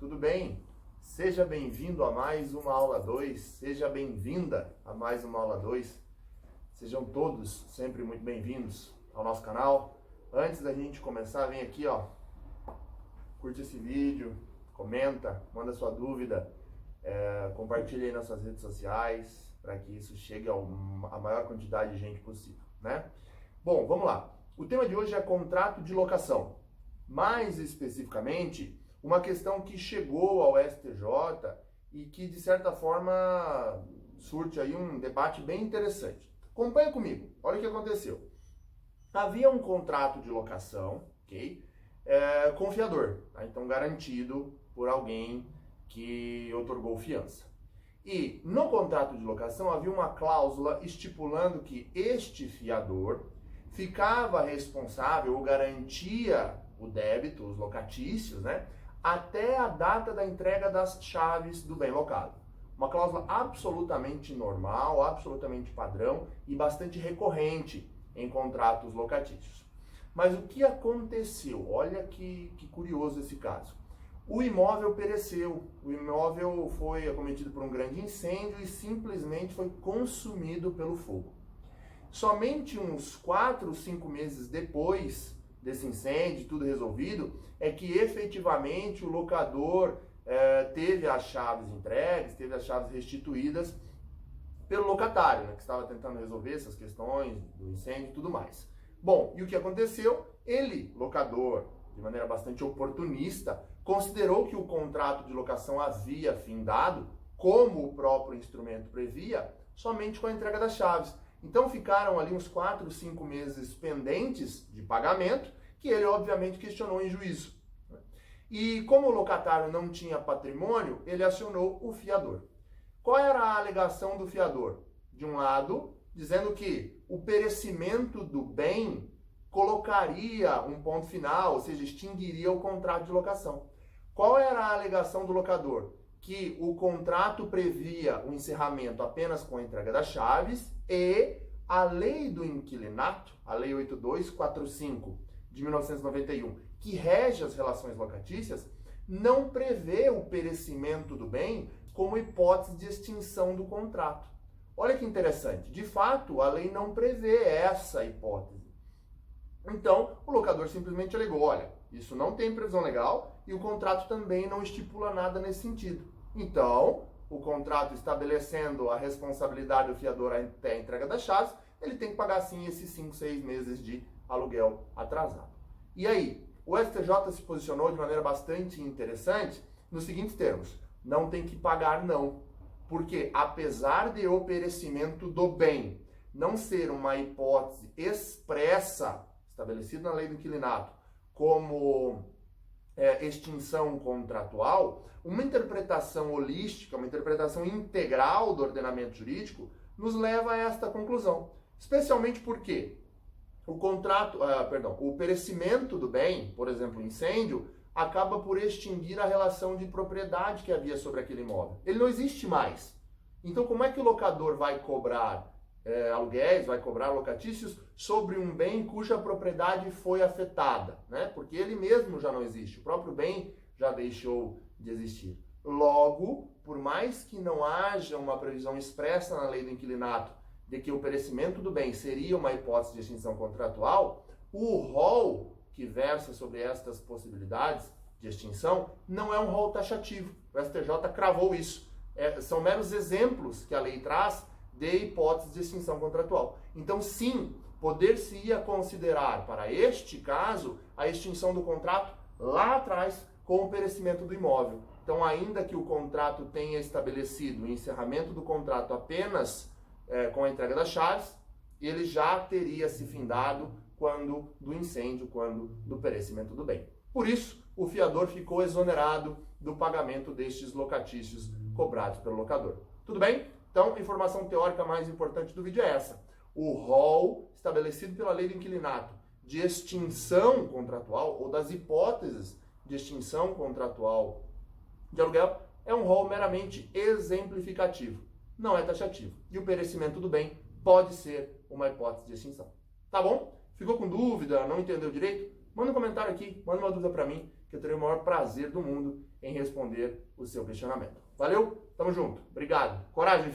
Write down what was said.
tudo bem? Seja bem-vindo a mais uma aula 2, seja bem-vinda a mais uma aula 2. Sejam todos sempre muito bem-vindos ao nosso canal. Antes da gente começar, vem aqui, ó, curte esse vídeo, comenta, manda sua dúvida, é, compartilha aí nas suas redes sociais para que isso chegue a maior quantidade de gente possível, né? Bom, vamos lá. O tema de hoje é contrato de locação. Mais especificamente, uma questão que chegou ao STJ e que, de certa forma, surte aí um debate bem interessante. Acompanha comigo, olha o que aconteceu. Havia um contrato de locação, ok? É, fiador, tá? então garantido por alguém que otorgou fiança. E no contrato de locação havia uma cláusula estipulando que este fiador ficava responsável ou garantia o débito, os locatícios, né, até a data da entrega das chaves do bem locado. Uma cláusula absolutamente normal, absolutamente padrão e bastante recorrente em contratos locatícios. Mas o que aconteceu? Olha que, que curioso esse caso. O imóvel pereceu, o imóvel foi acometido por um grande incêndio e simplesmente foi consumido pelo fogo. Somente uns 4, 5 meses depois desse incêndio, tudo resolvido, é que efetivamente o locador é, teve as chaves entregues, teve as chaves restituídas pelo locatário, né, que estava tentando resolver essas questões do incêndio e tudo mais. Bom, e o que aconteceu? Ele, locador, de maneira bastante oportunista, considerou que o contrato de locação havia findado, como o próprio instrumento previa, somente com a entrega das chaves. Então ficaram ali uns 4, 5 meses pendentes de pagamento, que ele obviamente questionou em juízo. E como o locatário não tinha patrimônio, ele acionou o fiador. Qual era a alegação do fiador? De um lado, dizendo que o perecimento do bem colocaria um ponto final, ou seja, extinguiria o contrato de locação. Qual era a alegação do locador? que o contrato previa o encerramento apenas com a entrega das chaves e a lei do inquilinato, a lei 8245 de 1991, que rege as relações locatícias, não prevê o perecimento do bem como hipótese de extinção do contrato. Olha que interessante. De fato, a lei não prevê essa hipótese. Então, o locador simplesmente alegou: olha, isso não tem previsão legal e o contrato também não estipula nada nesse sentido. Então, o contrato estabelecendo a responsabilidade do fiador até a entrega das chaves, ele tem que pagar sim esses 5, 6 meses de aluguel atrasado. E aí, o STJ se posicionou de maneira bastante interessante nos seguintes termos: não tem que pagar não, porque apesar de o perecimento do bem não ser uma hipótese expressa estabelecida na lei do inquilinato como é, extinção contratual, uma interpretação holística, uma interpretação integral do ordenamento jurídico nos leva a esta conclusão. Especialmente porque o contrato, uh, perdão, o perecimento do bem, por exemplo, incêndio, acaba por extinguir a relação de propriedade que havia sobre aquele imóvel. Ele não existe mais. Então, como é que o locador vai cobrar é, aluguéis, vai cobrar locatícios sobre um bem cuja propriedade foi afetada, né? Porque ele mesmo já não existe, o próprio bem já deixou de existir. Logo, por mais que não haja uma previsão expressa na lei do inquilinato de que o perecimento do bem seria uma hipótese de extinção contratual, o rol que versa sobre estas possibilidades de extinção não é um rol taxativo. O STJ cravou isso. É, são meros exemplos que a lei traz de hipótese de extinção contratual. Então, sim, poder-se-ia considerar, para este caso, a extinção do contrato lá atrás com o perecimento do imóvel. Então, ainda que o contrato tenha estabelecido o encerramento do contrato apenas é, com a entrega das chaves, ele já teria se findado quando do incêndio, quando do perecimento do bem. Por isso, o fiador ficou exonerado do pagamento destes locatícios cobrados pelo locador. Tudo bem? Então, a informação teórica mais importante do vídeo é essa. O rol estabelecido pela lei do inquilinato de extinção contratual ou das hipóteses de extinção contratual de aluguel é um rol meramente exemplificativo, não é taxativo. E o perecimento do bem pode ser uma hipótese de extinção. Tá bom? Ficou com dúvida? Não entendeu direito? Manda um comentário aqui, manda uma dúvida para mim que eu terei o maior prazer do mundo em responder o seu questionamento. Valeu? Tamo junto. Obrigado. Coragem.